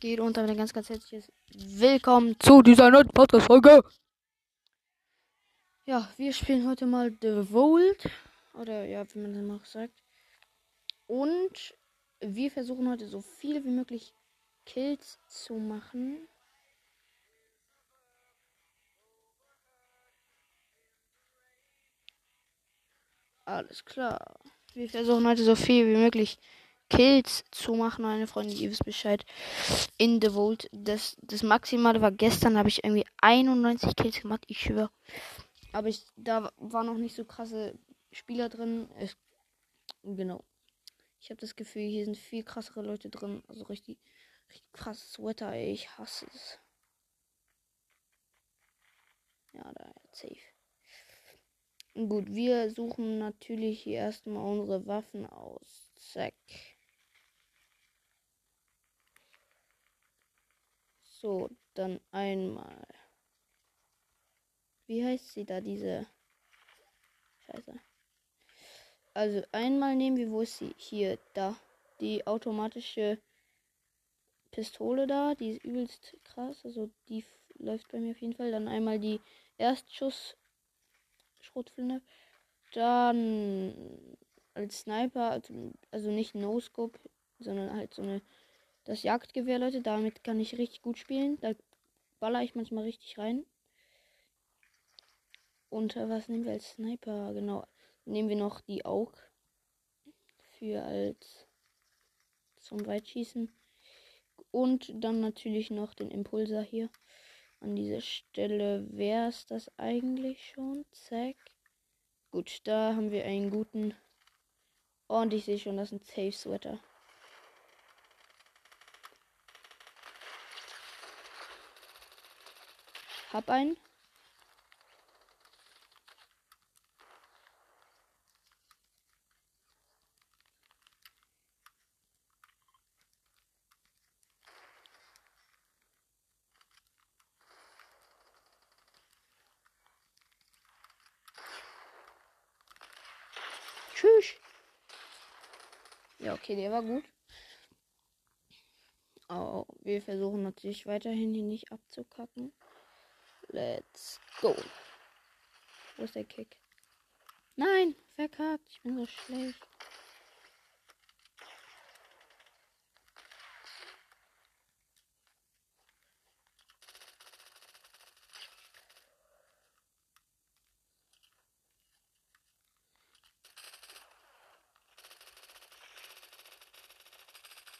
geht? Und damit ein ganz, ganz herzliches Willkommen zu dieser neuen Podcast-Folge. Ja, wir spielen heute mal The Vault. Oder ja, wie man das mal sagt. Und wir versuchen heute so viele wie möglich Kills zu machen. Alles klar. Wir versuchen heute so viel wie möglich Kills zu machen, meine Freunde, ihr wisst Bescheid. In The Vault. Das, das Maximale war gestern, habe ich irgendwie 91 Kills gemacht, ich schwöre. Aber ich, da war noch nicht so krasse Spieler drin. Ich, genau. Ich habe das Gefühl, hier sind viel krassere Leute drin. Also richtig, richtig krasses Wetter, ey. Ich hasse es. Ja, da, safe. Gut, wir suchen natürlich hier erstmal unsere Waffen aus. Zack. So, dann einmal. Wie heißt sie da, diese? Scheiße. Also einmal nehmen wir, wo ist sie? Hier, da. Die automatische Pistole da, die ist übelst krass. Also die läuft bei mir auf jeden Fall. Dann einmal die Erstschuss Schrotflinte. Dann als Sniper, also, also nicht No-Scope, sondern halt so eine das Jagdgewehr, Leute. Damit kann ich richtig gut spielen. Da baller ich manchmal richtig rein. Und äh, was nehmen wir als Sniper? Genau. Nehmen wir noch die Aug. Für als zum Weitschießen. Und dann natürlich noch den Impulser hier. An dieser Stelle wäre es das eigentlich schon. Zack. Gut, da haben wir einen guten. Und ich sehe schon, das ist ein Safe Sweater. Hab einen. Tschüss. Ja, okay, der war gut. Oh, wir versuchen natürlich weiterhin hier nicht abzukacken. Let's go. Wo ist der Kick? Nein, verkackt. Ich bin so schlecht.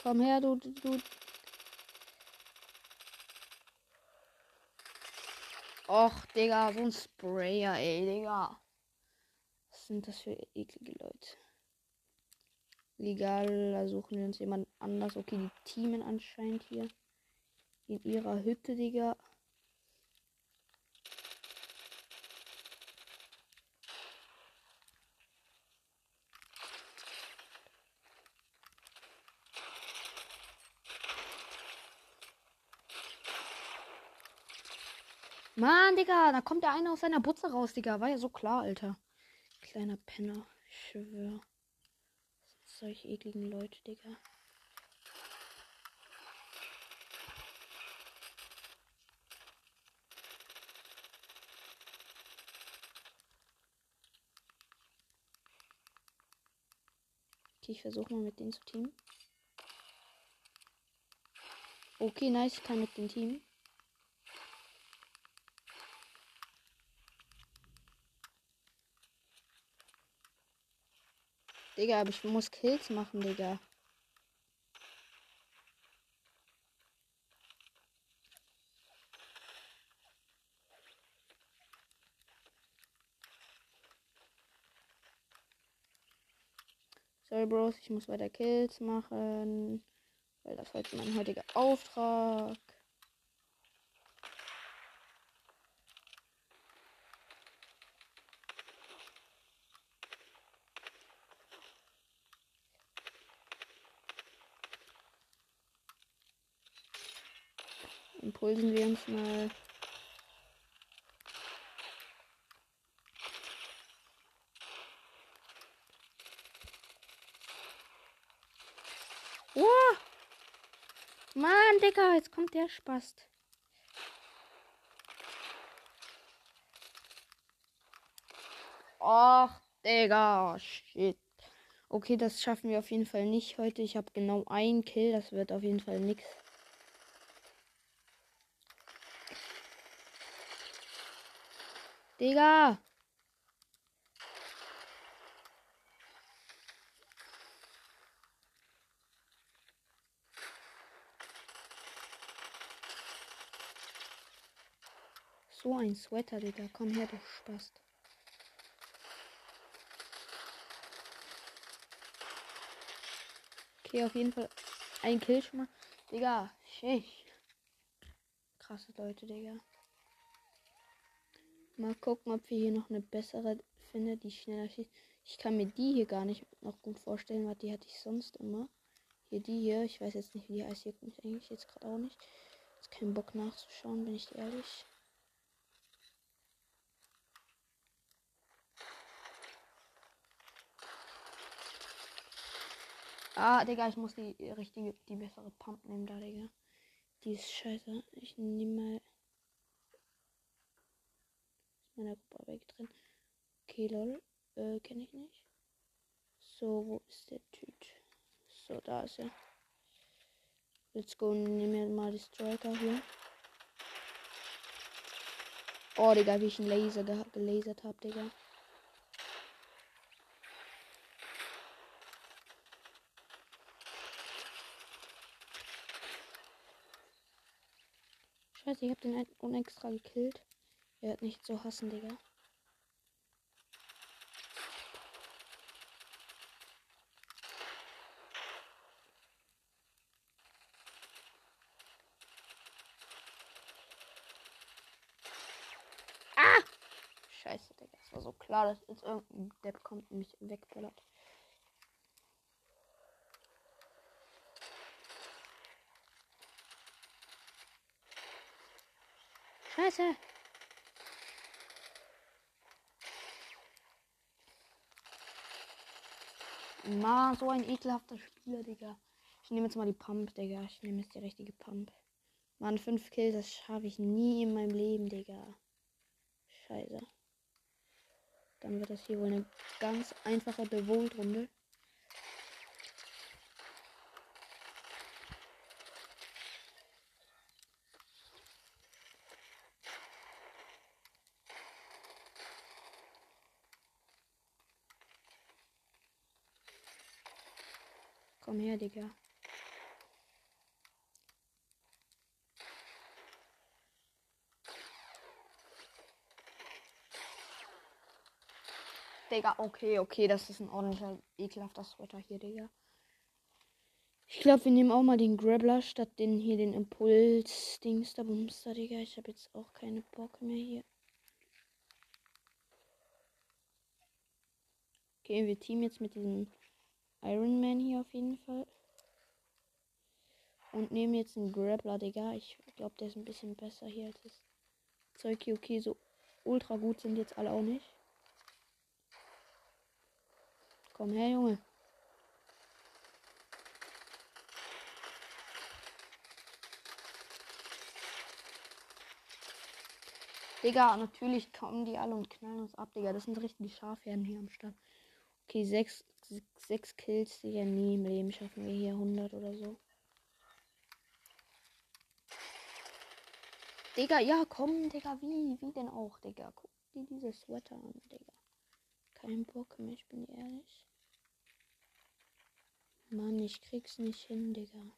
Komm her, du, du, Och, Digga, so ein Sprayer, ey, Digga. Was sind das für eklige Leute? Legal, da suchen wir uns jemand anders. Okay, die Teamen anscheinend hier. In ihrer Hütte, Digga. Mann, Digga, da kommt der eine aus seiner Butze raus, Digga. War ja so klar, Alter. Kleiner Penner. Ich schwör. Solche ekligen Leute, Digga. Okay, ich versuche mal mit denen zu teamen. Okay, nice, ich kann mit dem Team. Digga, aber ich muss Kills machen, Digga. Sorry, Bros, ich muss weiter Kills machen. Weil das heute mein heutiger Auftrag. Impulsen wir uns mal. Oh! Mann, Digga, jetzt kommt der Spast. Ach, Digga, shit. Okay, das schaffen wir auf jeden Fall nicht heute. Ich habe genau einen Kill. Das wird auf jeden Fall nichts. Digga! So ein Sweater, Digga. Komm her, du Spast. Okay, auf jeden Fall ein Kill schon mal. Digga, shit. Krasse Leute, Digga. Mal gucken, ob wir hier noch eine bessere finden, die schneller schießt. Ich kann mir die hier gar nicht noch gut vorstellen, weil die hatte ich sonst immer. Hier die hier, ich weiß jetzt nicht, wie die heißt, hier mich eigentlich jetzt gerade auch nicht. Jetzt keinen Bock nachzuschauen, bin ich ehrlich. Ah, Digga, ich muss die richtige, die bessere Pump nehmen da, Digga. Die ist scheiße. Ich nehme mal meiner Gruppe drin. Okay, lol. Äh, kenne ich nicht. So, wo ist der Typ? So, da ist er. Let's go, nehmen wir mal die Striker hier. Oh, Digga, wie ich einen Laser ge gelasert habe, Digga. Scheiße, ich hab den unextra gekillt. Er wird nicht so hassen, Digga. Ah! Scheiße, Digga. Es war so klar, dass jetzt irgendein Depp kommt und mich wegballert. Scheiße. Ma, so ein ekelhafter Spieler, Digga. Ich nehme jetzt mal die Pump, Digga. Ich nehme jetzt die richtige Pump. Mann, 5 Kills, das schaffe ich nie in meinem Leben, Digga. Scheiße. Dann wird das hier wohl eine ganz einfache Bewohnt-Runde. Komm her, Digga. Digga, okay, okay, das ist ein ordentlicher, ekelhafter Sweater hier, Digga. Ich glaube, wir nehmen auch mal den Grabbler statt den hier, den Impuls-Dings da Bumster, Digga. Ich habe jetzt auch keine Bock mehr hier. Okay, wir teamen jetzt mit diesem Iron Man hier auf jeden Fall. Und nehmen jetzt einen Grappler, Digga. Ich glaube, der ist ein bisschen besser hier als das Zeug hier. Okay, so ultra gut sind jetzt alle auch nicht. Komm her, Junge. Digga, natürlich kommen die alle und knallen uns ab, Digga. Das sind richtige Schafherden hier am Start. Okay, sechs, sechs Kills, Digga. Nie im Leben schaffen wir hier 100 oder so. Digga, ja, komm, Digga, wie? Wie denn auch, Digga? Guck dir diese Sweater an, Digga. Kein Bock mehr, ich bin ehrlich. Mann, ich krieg's nicht hin, Digga.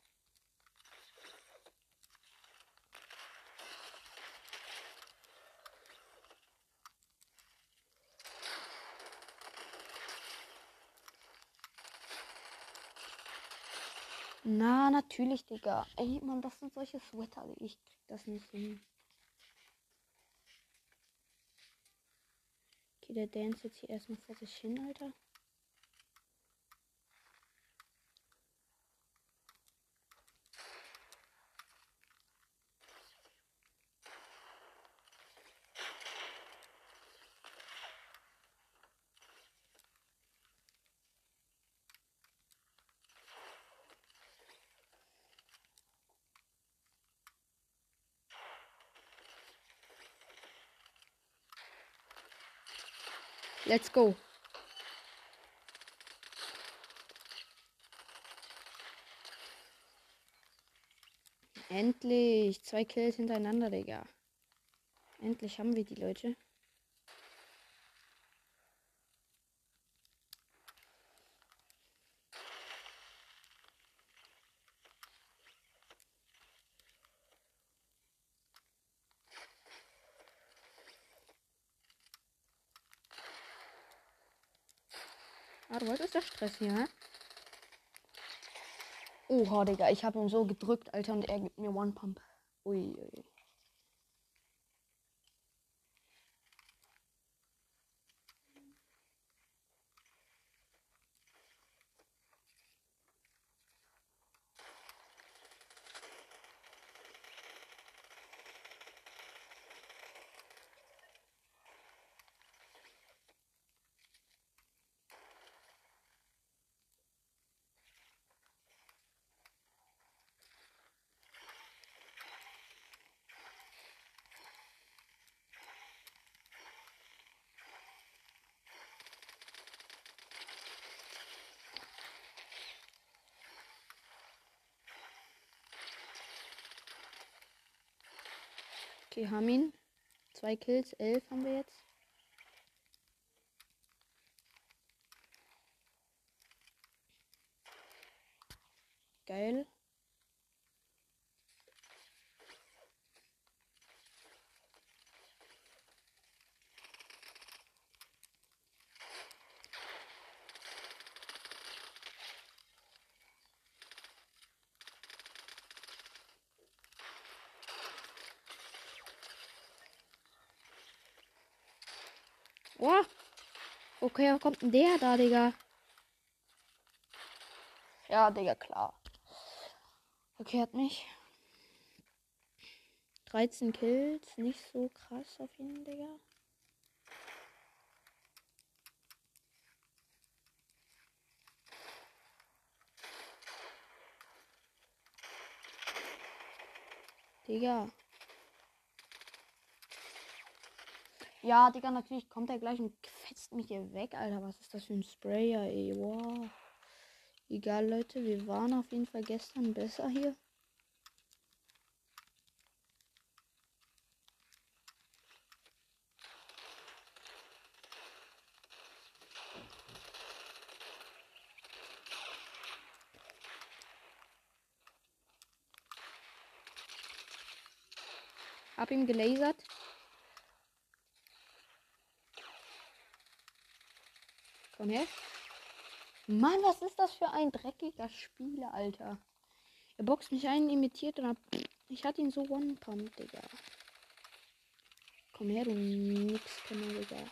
Na, natürlich, Digga. Ey, Mann, das sind solche Sweater. Ich krieg das nicht hin. Okay, der dance jetzt hier erstmal vor sich hin, Alter. Let's go. Endlich. Zwei Kills hintereinander, Digga. Endlich haben wir die Leute. Ah, du wolltest das Stress hier, hä? Oha, Digga, ich habe ihn so gedrückt, Alter, und er gibt mir One Pump. Ui, ui. Okay, haben ihn. Zwei Kills, elf haben wir jetzt. Geil. Boah. Okay, wo kommt denn der da, Digga? Ja, Digga, klar. Okay, hat mich. 13 Kills. Nicht so krass auf ihn, Digga. Digga. Ja, Digga, natürlich kommt er gleich und fetzt mich hier weg, Alter. Was ist das für ein Sprayer, ey? Wow. Egal, Leute, wir waren auf jeden Fall gestern besser hier. Hab ihn gelasert. Komm her. Mann, was ist das für ein dreckiger Spieler, Alter? Er boxt mich ein, imitiert und hab, ich hatte ihn so one-pump, Digga. Komm her, du nix Kenner, Digga.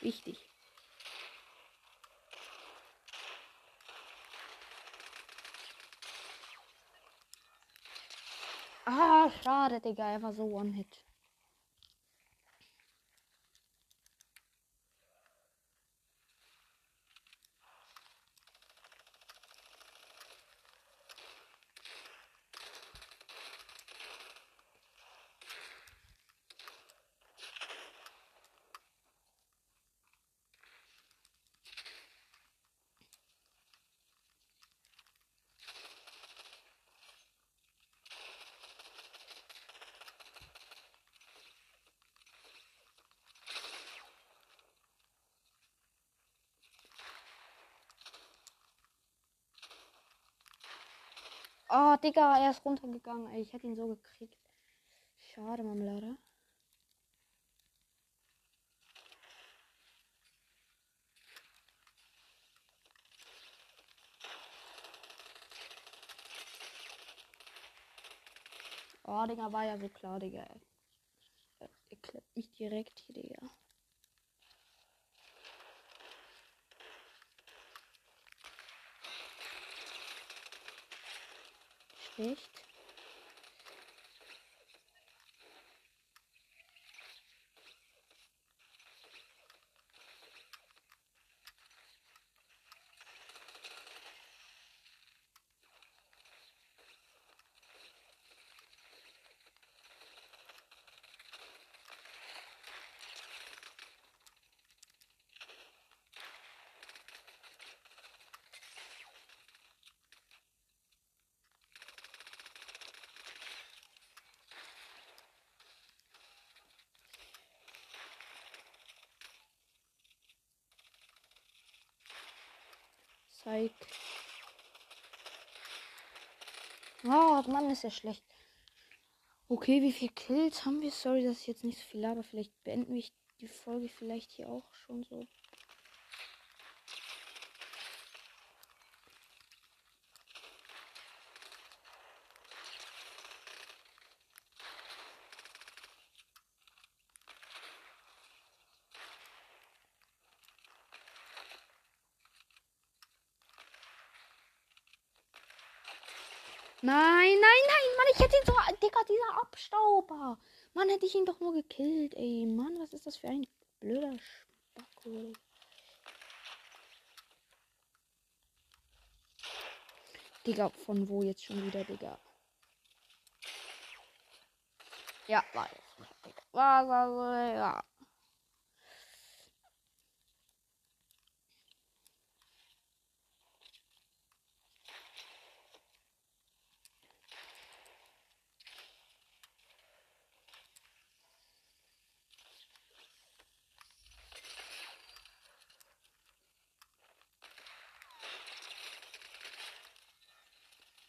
Wichtig. Ah, schade, Digga. Er war so One-Hit. Oh, Digga, er ist runtergegangen. Ey, ich hätte ihn so gekriegt. Schade, Marmelade. Oh, Digga, war ja so klar, Digga. Er, klappt mich direkt hier, Digga. Schlecht. Zeig. Oh, Mann, ist ja schlecht. Okay, wie viele Kills haben wir? Sorry, dass ich jetzt nicht so viel aber Vielleicht beenden wir die Folge vielleicht hier auch schon so. Nein, nein, nein, Mann, ich hätte ihn so. Digga, dieser Abstauber. Mann, hätte ich ihn doch nur gekillt, ey. Mann, was ist das für ein blöder Spacko, Digga, von wo jetzt schon wieder, Digga? Ja, war jetzt. War, war, war, ja.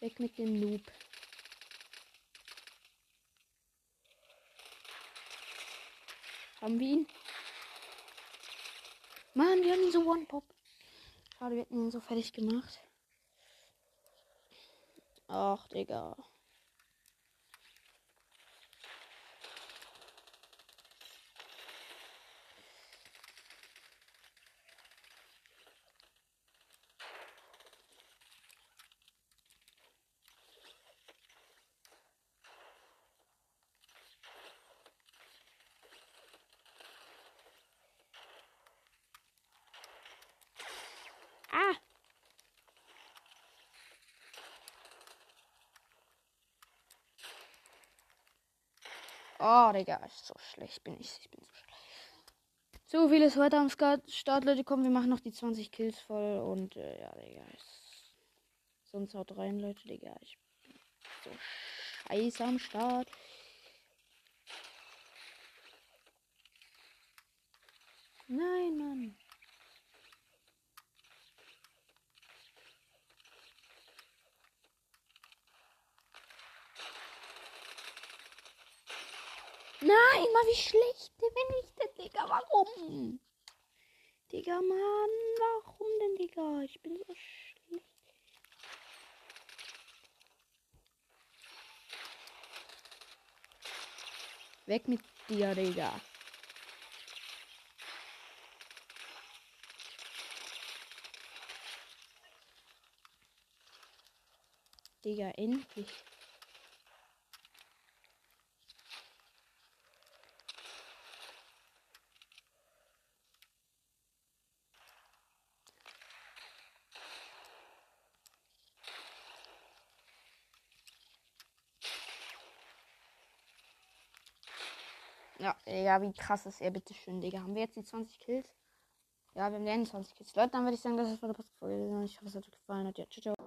Weg mit dem Noob. Haben wir ihn? Mann, wir haben ihn so One-Pop. Schade, wir hätten ihn so fertig gemacht. Ach, Digga. Oh, Digga, ist so schlecht bin ich. Ich bin so schlecht. So viel ist heute am Start, Leute. Komm, wir machen noch die 20 Kills voll. Und äh, ja, Digga. Sonst haut rein, Leute, Digga. Ich bin so scheiße am Start. Nein, Mann. Nein, mal wie schlecht bin ich denn, Digga? Warum? Digga, Mann, warum denn, Digga? Ich bin so schlecht. Weg mit dir, Digga. Digga, endlich. Ja, Digga, wie krass ist er, bitteschön, Digga. Haben wir jetzt die 20 Kills? Ja, wir haben die 21 Kills. Leute, dann würde ich sagen, das ist für die Podcast-Folge. Ich hoffe, es hat euch gefallen. Ja, ciao, ciao.